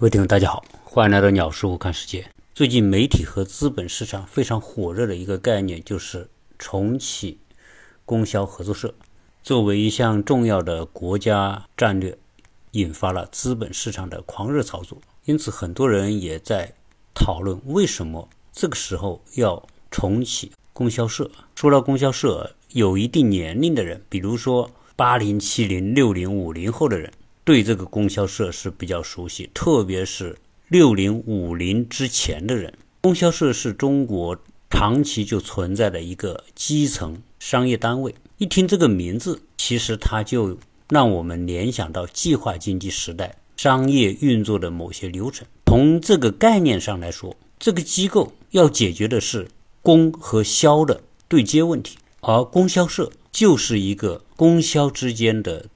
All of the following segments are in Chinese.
各位听众，大家好，欢迎来到鸟叔看世界。最近媒体和资本市场非常火热的一个概念，就是重启供销合作社，作为一项重要的国家战略，引发了资本市场的狂热操作。因此，很多人也在讨论为什么这个时候要重启供销社。说到供销社，有一定年龄的人，比如说八零、七零、六零、五零后的人。对这个供销社是比较熟悉，特别是六零五零之前的人，供销社是中国长期就存在的一个基层商业单位。一听这个名字，其实它就让我们联想到计划经济时代商业运作的某些流程。从这个概念上来说，这个机构要解决的是供和销的对接问题，而供销社就是一个供销之间的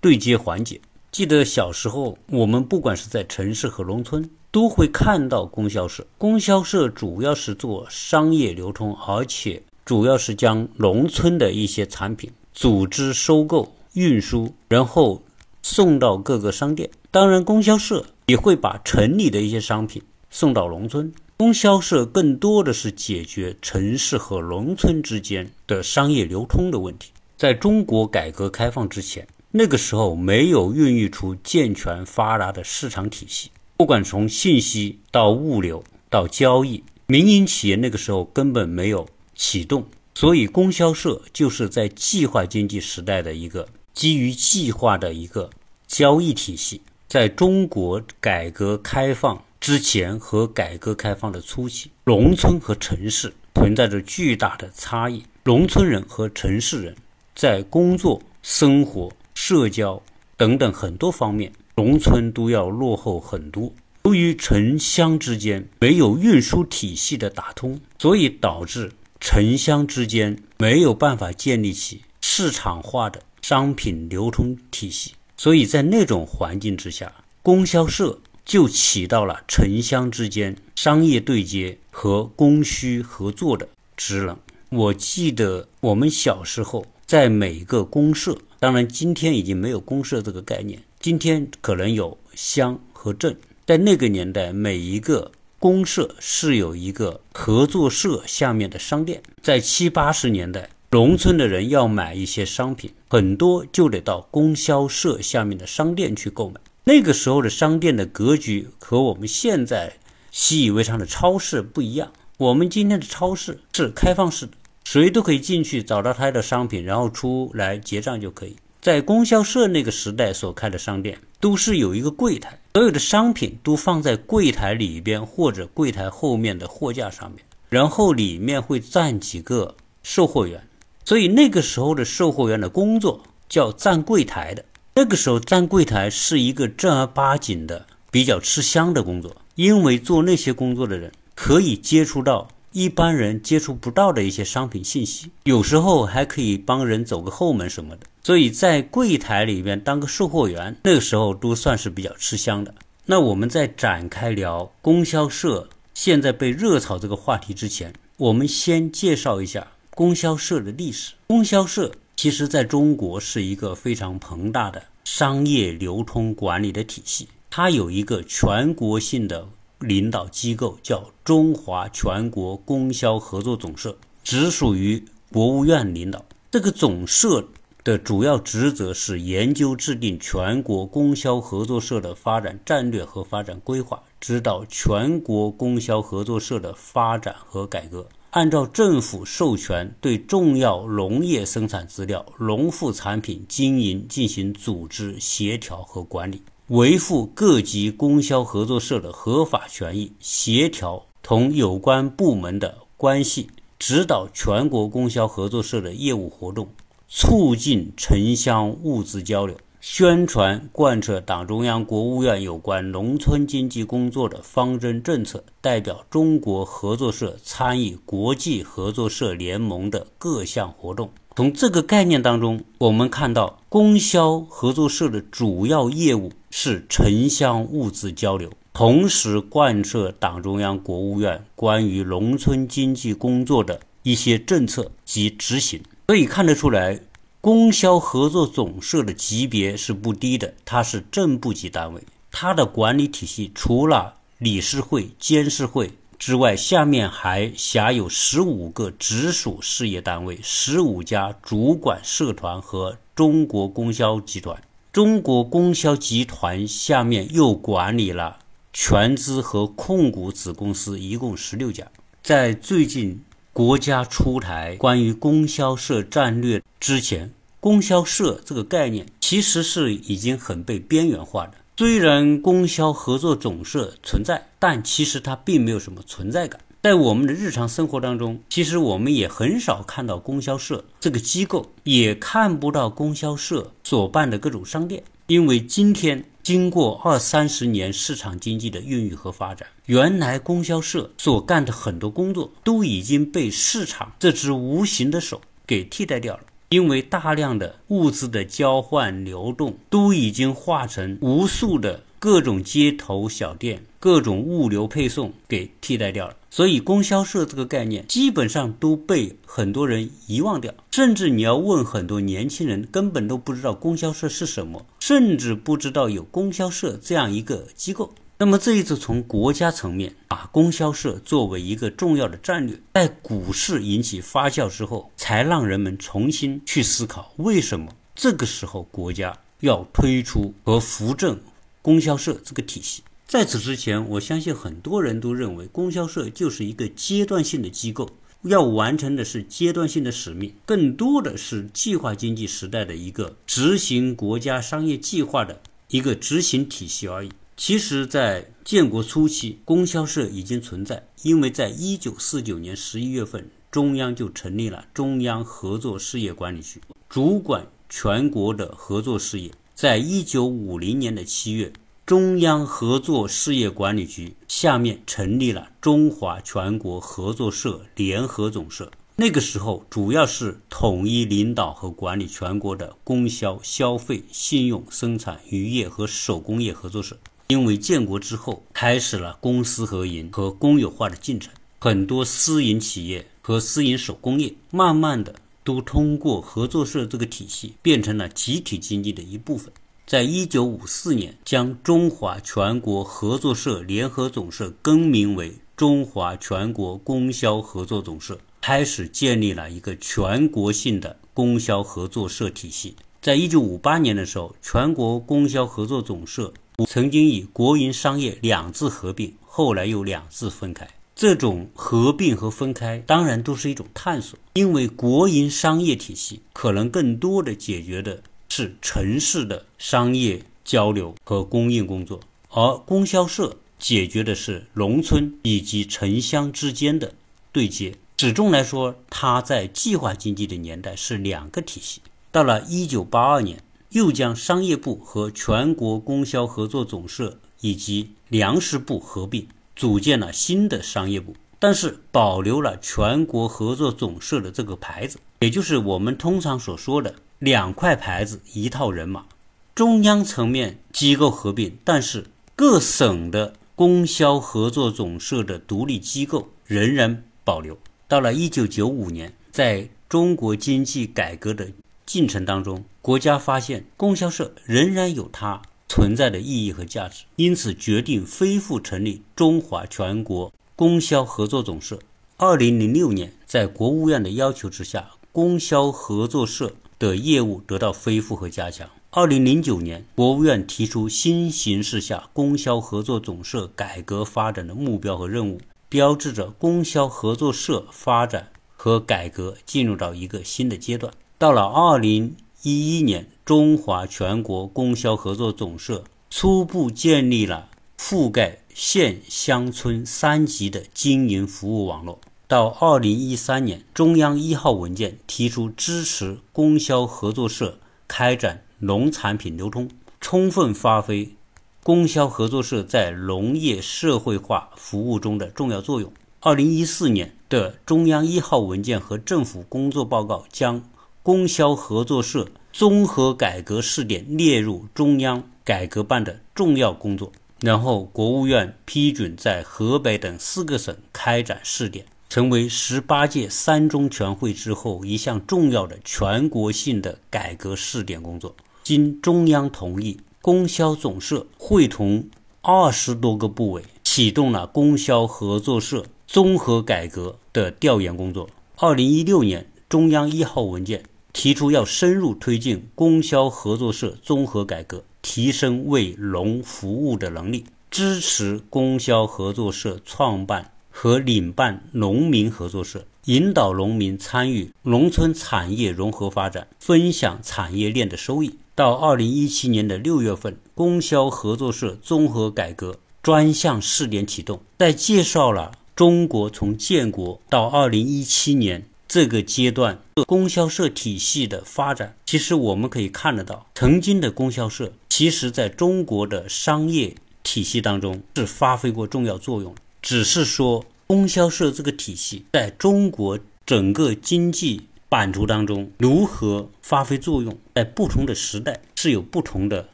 对接环节。记得小时候，我们不管是在城市和农村，都会看到供销社。供销社主要是做商业流通，而且主要是将农村的一些产品组织收购、运输，然后送到各个商店。当然，供销社也会把城里的一些商品送到农村。供销社更多的是解决城市和农村之间的商业流通的问题。在中国改革开放之前。那个时候没有孕育出健全发达的市场体系，不管从信息到物流到交易，民营企业那个时候根本没有启动，所以供销社就是在计划经济时代的一个基于计划的一个交易体系。在中国改革开放之前和改革开放的初期，农村和城市存在着巨大的差异，农村人和城市人在工作生活。社交等等很多方面，农村都要落后很多。由于城乡之间没有运输体系的打通，所以导致城乡之间没有办法建立起市场化的商品流通体系。所以在那种环境之下，供销社就起到了城乡之间商业对接和供需合作的职能。我记得我们小时候在每个公社。当然，今天已经没有公社这个概念。今天可能有乡和镇，在那个年代，每一个公社是有一个合作社下面的商店。在七八十年代，农村的人要买一些商品，很多就得到供销社下面的商店去购买。那个时候的商店的格局和我们现在习以为常的超市不一样。我们今天的超市是开放式的。谁都可以进去找到他的商品，然后出来结账就可以。在供销社那个时代所开的商店，都是有一个柜台，所有的商品都放在柜台里边或者柜台后面的货架上面，然后里面会站几个售货员。所以那个时候的售货员的工作叫站柜台的。那个时候站柜台是一个正儿八经的、比较吃香的工作，因为做那些工作的人可以接触到。一般人接触不到的一些商品信息，有时候还可以帮人走个后门什么的。所以在柜台里边当个售货员，那个时候都算是比较吃香的。那我们在展开聊供销社现在被热炒这个话题之前，我们先介绍一下供销社的历史。供销社其实在中国是一个非常庞大的商业流通管理的体系，它有一个全国性的。领导机构叫中华全国供销合作总社，直属于国务院领导。这个总社的主要职责是研究制定全国供销合作社的发展战略和发展规划，指导全国供销合作社的发展和改革，按照政府授权对重要农业生产资料、农副产品经营进行组织协调和管理。维护各级供销合作社的合法权益，协调同有关部门的关系，指导全国供销合作社的业务活动，促进城乡物资交流，宣传贯彻党中央、国务院有关农村经济工作的方针政策，代表中国合作社参与国际合作社联盟的各项活动。从这个概念当中，我们看到供销合作社的主要业务。是城乡物资交流，同时贯彻党中央、国务院关于农村经济工作的一些政策及执行。可以看得出来，供销合作总社的级别是不低的，它是正部级单位。它的管理体系除了理事会、监事会之外，下面还辖有十五个直属事业单位、十五家主管社团和中国供销集团。中国供销集团下面又管理了全资和控股子公司，一共十六家。在最近国家出台关于供销社战略之前，供销社这个概念其实是已经很被边缘化的。虽然供销合作总社存在，但其实它并没有什么存在感。在我们的日常生活当中，其实我们也很少看到供销社这个机构，也看不到供销社所办的各种商店。因为今天经过二三十年市场经济的孕育和发展，原来供销社所干的很多工作都已经被市场这只无形的手给替代掉了。因为大量的物资的交换流动都已经化成无数的各种街头小店、各种物流配送给替代掉了，所以供销社这个概念基本上都被很多人遗忘掉。甚至你要问很多年轻人，根本都不知道供销社是什么，甚至不知道有供销社这样一个机构。那么这一次从国家层面把供销社作为一个重要的战略，在股市引起发酵之后，才让人们重新去思考为什么这个时候国家要推出和扶正供销社这个体系。在此之前，我相信很多人都认为供销社就是一个阶段性的机构，要完成的是阶段性的使命，更多的是计划经济时代的一个执行国家商业计划的一个执行体系而已。其实，在建国初期，供销社已经存在，因为在一九四九年十一月份，中央就成立了中央合作事业管理局，主管全国的合作事业。在一九五零年的七月，中央合作事业管理局下面成立了中华全国合作社联合总社。那个时候，主要是统一领导和管理全国的供销、消费、信用、生产、渔业和手工业合作社。因为建国之后开始了公私合营和公有化的进程，很多私营企业和私营手工业慢慢的都通过合作社这个体系变成了集体经济的一部分。在一九五四年，将中华全国合作社联合总社更名为中华全国供销合作总社，开始建立了一个全国性的供销合作社体系。在一九五八年的时候，全国供销合作总社。曾经以国营商业两字合并，后来又两字分开。这种合并和分开，当然都是一种探索。因为国营商业体系可能更多的解决的是城市的商业交流和供应工作，而供销社解决的是农村以及城乡之间的对接。始终来说，它在计划经济的年代是两个体系。到了一九八二年。又将商业部和全国供销合作总社以及粮食部合并，组建了新的商业部，但是保留了全国合作总社的这个牌子，也就是我们通常所说的两块牌子一套人马。中央层面机构合并，但是各省的供销合作总社的独立机构仍然保留。到了一九九五年，在中国经济改革的进程当中，国家发现供销社仍然有它存在的意义和价值，因此决定恢复成立中华全国供销合作总社。二零零六年，在国务院的要求之下，供销合作社的业务得到恢复和加强。二零零九年，国务院提出新形势下供销合作总社改革发展的目标和任务，标志着供销合作社发展和改革进入到一个新的阶段。到了二零一一年，中华全国供销合作总社初步建立了覆盖县乡村三级的经营服务网络。到二零一三年，中央一号文件提出支持供销合作社开展农产品流通，充分发挥供销合作社在农业社会化服务中的重要作用。二零一四年的中央一号文件和政府工作报告将。供销合作社综合改革试点列入中央改革办的重要工作，然后国务院批准在河北等四个省开展试点，成为十八届三中全会之后一项重要的全国性的改革试点工作。经中央同意，供销总社会同二十多个部委，启动了供销合作社综合改革的调研工作。二零一六年，中央一号文件提出要深入推进供销合作社综合改革，提升为农服务的能力，支持供销合作社创办和领办农民合作社。引导农民参与农村产业融合发展，分享产业链的收益。到二零一七年的六月份，供销合作社综合改革专项试点启动，在介绍了中国从建国到二零一七年这个阶段供销社体系的发展。其实我们可以看得到，曾经的供销社，其实在中国的商业体系当中是发挥过重要作用，只是说。供销社这个体系在中国整个经济版图当中如何发挥作用，在不同的时代是有不同的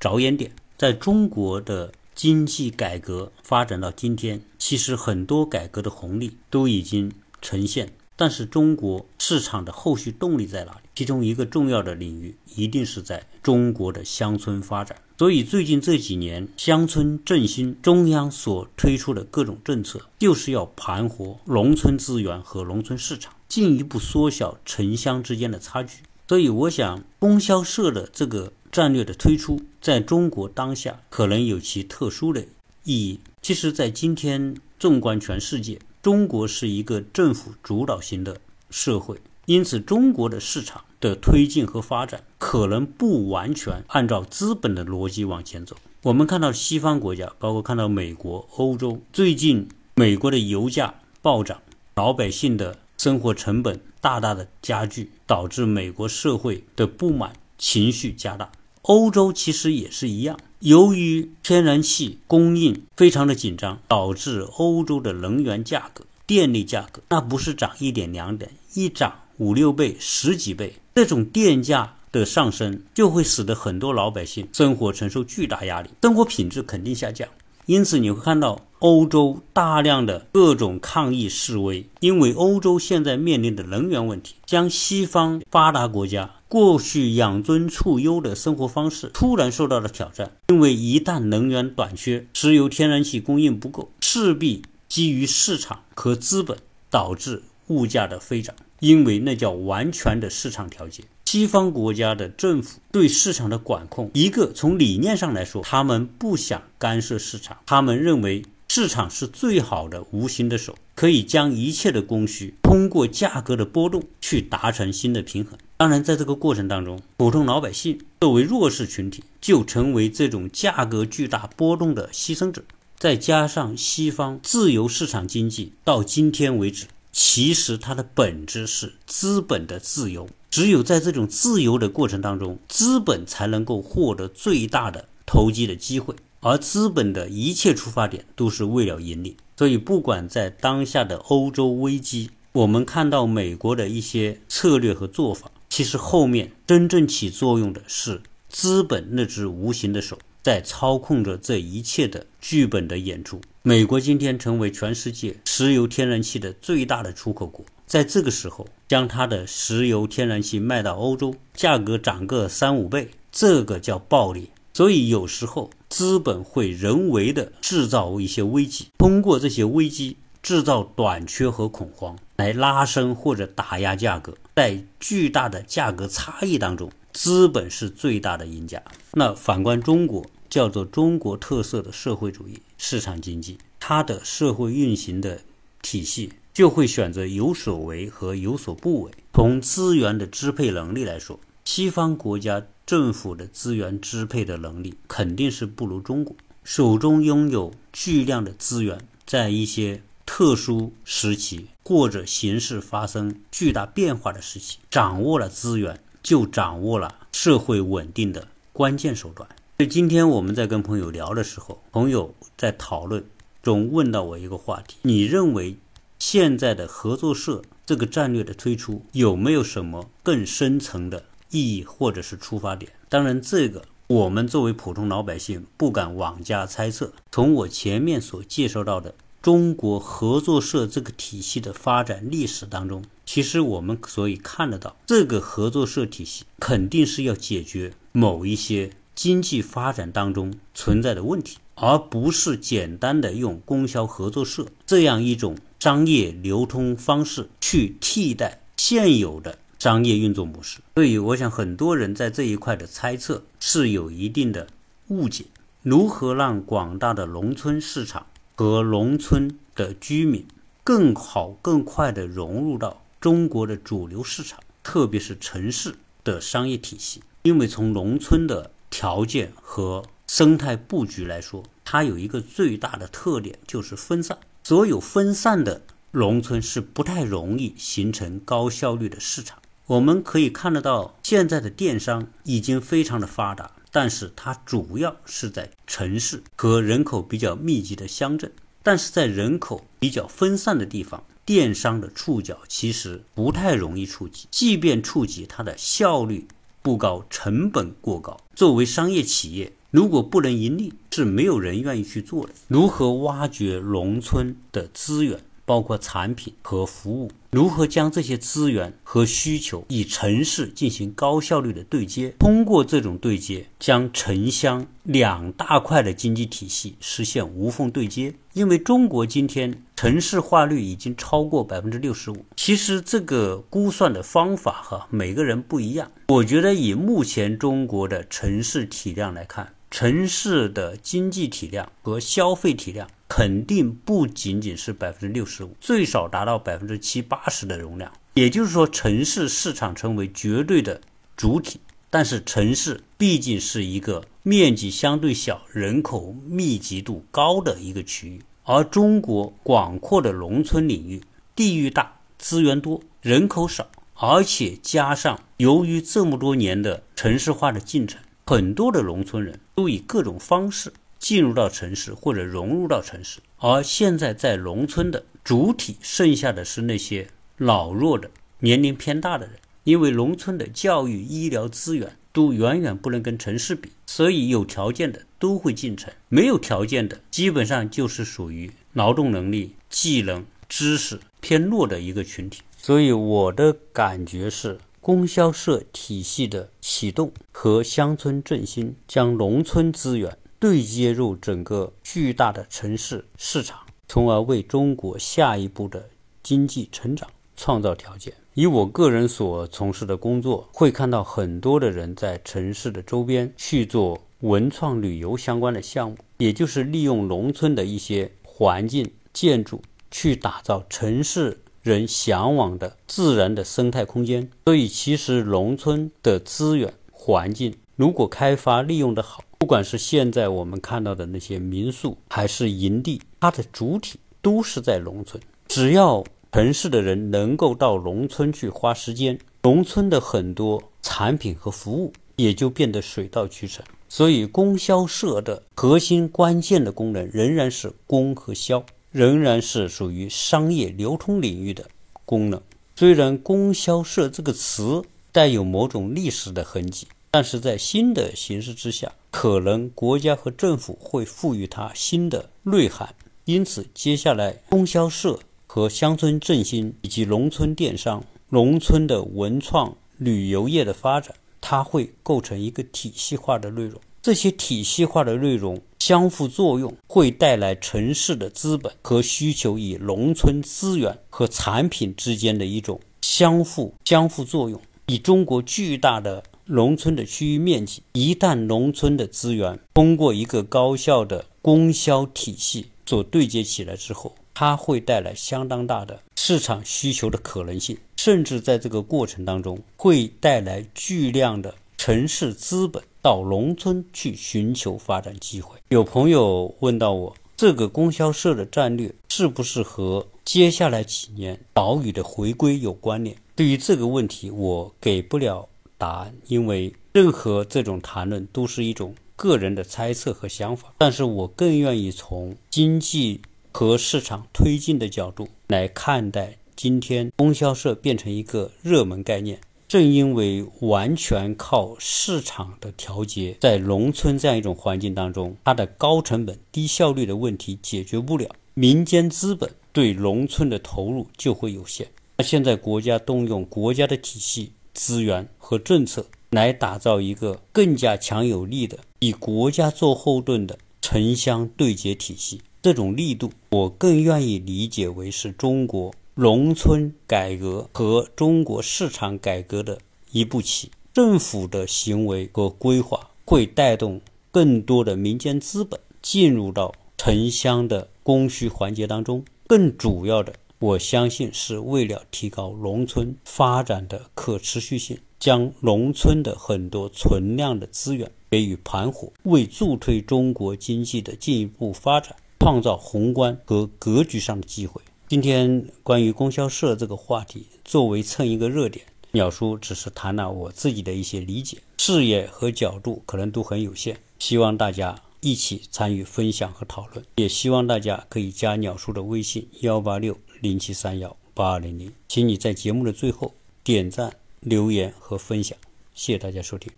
着眼点。在中国的经济改革发展到今天，其实很多改革的红利都已经呈现。但是中国市场的后续动力在哪里？其中一个重要的领域一定是在中国的乡村发展。所以最近这几年乡村振兴，中央所推出的各种政策，就是要盘活农村资源和农村市场，进一步缩小城乡之间的差距。所以我想，供销社的这个战略的推出，在中国当下可能有其特殊的意义。其实，在今天纵观全世界。中国是一个政府主导型的社会，因此中国的市场的推进和发展可能不完全按照资本的逻辑往前走。我们看到西方国家，包括看到美国、欧洲，最近美国的油价暴涨，老百姓的生活成本大大的加剧，导致美国社会的不满情绪加大。欧洲其实也是一样。由于天然气供应非常的紧张，导致欧洲的能源价格、电力价格那不是涨一点两点，一涨五六倍、十几倍。这种电价的上升，就会使得很多老百姓生活承受巨大压力，生活品质肯定下降。因此，你会看到欧洲大量的各种抗议示威，因为欧洲现在面临的能源问题，将西方发达国家。过去养尊处优的生活方式突然受到了挑战，因为一旦能源短缺，石油、天然气供应不够，势必基于市场和资本导致物价的飞涨，因为那叫完全的市场调节。西方国家的政府对市场的管控，一个从理念上来说，他们不想干涉市场，他们认为市场是最好的无形的手，可以将一切的供需通过价格的波动去达成新的平衡。当然，在这个过程当中，普通老百姓作为弱势群体，就成为这种价格巨大波动的牺牲者。再加上西方自由市场经济到今天为止，其实它的本质是资本的自由。只有在这种自由的过程当中，资本才能够获得最大的投机的机会，而资本的一切出发点都是为了盈利。所以，不管在当下的欧洲危机，我们看到美国的一些策略和做法。其实后面真正起作用的是资本那只无形的手，在操控着这一切的剧本的演出。美国今天成为全世界石油天然气的最大的出口国，在这个时候将它的石油天然气卖到欧洲，价格涨个三五倍，这个叫暴利。所以有时候资本会人为的制造一些危机，通过这些危机制造短缺和恐慌。来拉升或者打压价格，在巨大的价格差异当中，资本是最大的赢家。那反观中国，叫做中国特色的社会主义市场经济，它的社会运行的体系就会选择有所为和有所不为。从资源的支配能力来说，西方国家政府的资源支配的能力肯定是不如中国，手中拥有巨量的资源，在一些。特殊时期或者形势发生巨大变化的时期，掌握了资源，就掌握了社会稳定的关键手段。所以今天我们在跟朋友聊的时候，朋友在讨论中问到我一个话题：你认为现在的合作社这个战略的推出有没有什么更深层的意义或者是出发点？当然，这个我们作为普通老百姓不敢妄加猜测。从我前面所介绍到的。中国合作社这个体系的发展历史当中，其实我们所以看得到，这个合作社体系肯定是要解决某一些经济发展当中存在的问题，而不是简单的用供销合作社这样一种商业流通方式去替代现有的商业运作模式。所以，我想很多人在这一块的猜测是有一定的误解。如何让广大的农村市场和农村的居民更好、更快地融入到中国的主流市场，特别是城市的商业体系？因为从农村的条件和生态布局来说，它有一个最大的特点，就是分散。所有分散的农村是不太容易形成高效率的市场。我们可以看得到，现在的电商已经非常的发达。但是它主要是在城市和人口比较密集的乡镇，但是在人口比较分散的地方，电商的触角其实不太容易触及，即便触及，它的效率不高，成本过高。作为商业企业，如果不能盈利，是没有人愿意去做的。如何挖掘农村的资源？包括产品和服务，如何将这些资源和需求与城市进行高效率的对接？通过这种对接，将城乡两大块的经济体系实现无缝对接。因为中国今天城市化率已经超过百分之六十五。其实这个估算的方法哈，每个人不一样。我觉得以目前中国的城市体量来看，城市的经济体量和消费体量。肯定不仅仅是百分之六十五，最少达到百分之七八十的容量。也就是说，城市市场成为绝对的主体。但是，城市毕竟是一个面积相对小、人口密集度高的一个区域，而中国广阔的农村领域，地域大、资源多、人口少，而且加上由于这么多年的城市化的进程，很多的农村人都以各种方式。进入到城市或者融入到城市，而现在在农村的主体剩下的是那些老弱的、年龄偏大的人，因为农村的教育、医疗资源都远远不能跟城市比，所以有条件的都会进城，没有条件的基本上就是属于劳动能力、技能、知识偏弱的一个群体。所以我的感觉是，供销社体系的启动和乡村振兴，将农村资源。对接入整个巨大的城市市场，从而为中国下一步的经济成长创造条件。以我个人所从事的工作，会看到很多的人在城市的周边去做文创旅游相关的项目，也就是利用农村的一些环境建筑去打造城市人向往的自然的生态空间。所以，其实农村的资源环境如果开发利用的好。不管是现在我们看到的那些民宿，还是营地，它的主体都是在农村。只要城市的人能够到农村去花时间，农村的很多产品和服务也就变得水到渠成。所以，供销社的核心关键的功能仍然是供和销，仍然是属于商业流通领域的功能。虽然“供销社”这个词带有某种历史的痕迹。但是在新的形势之下，可能国家和政府会赋予它新的内涵。因此，接下来供销社和乡村振兴以及农村电商、农村的文创旅游业的发展，它会构成一个体系化的内容。这些体系化的内容相互作用，会带来城市的资本和需求与农村资源和产品之间的一种相互相互作用。以中国巨大的农村的区域面积，一旦农村的资源通过一个高效的供销体系所对接起来之后，它会带来相当大的市场需求的可能性，甚至在这个过程当中会带来巨量的城市资本到农村去寻求发展机会。有朋友问到我，这个供销社的战略是不是和接下来几年岛屿的回归有关联？对于这个问题，我给不了。答案，因为任何这种谈论都是一种个人的猜测和想法，但是我更愿意从经济和市场推进的角度来看待今天供销社变成一个热门概念。正因为完全靠市场的调节，在农村这样一种环境当中，它的高成本、低效率的问题解决不了，民间资本对农村的投入就会有限。那现在国家动用国家的体系。资源和政策来打造一个更加强有力的以国家做后盾的城乡对接体系。这种力度，我更愿意理解为是中国农村改革和中国市场改革的一步棋。政府的行为和规划会带动更多的民间资本进入到城乡的供需环节当中。更主要的，我相信是为了提高农村发展的可持续性，将农村的很多存量的资源给予盘活，为助推中国经济的进一步发展。创造宏观和格局上的机会。今天关于供销社这个话题，作为蹭一个热点，鸟叔只是谈了我自己的一些理解，视野和角度可能都很有限，希望大家一起参与分享和讨论，也希望大家可以加鸟叔的微信幺八六零七三幺八二零零，请你在节目的最后点赞、留言和分享，谢谢大家收听。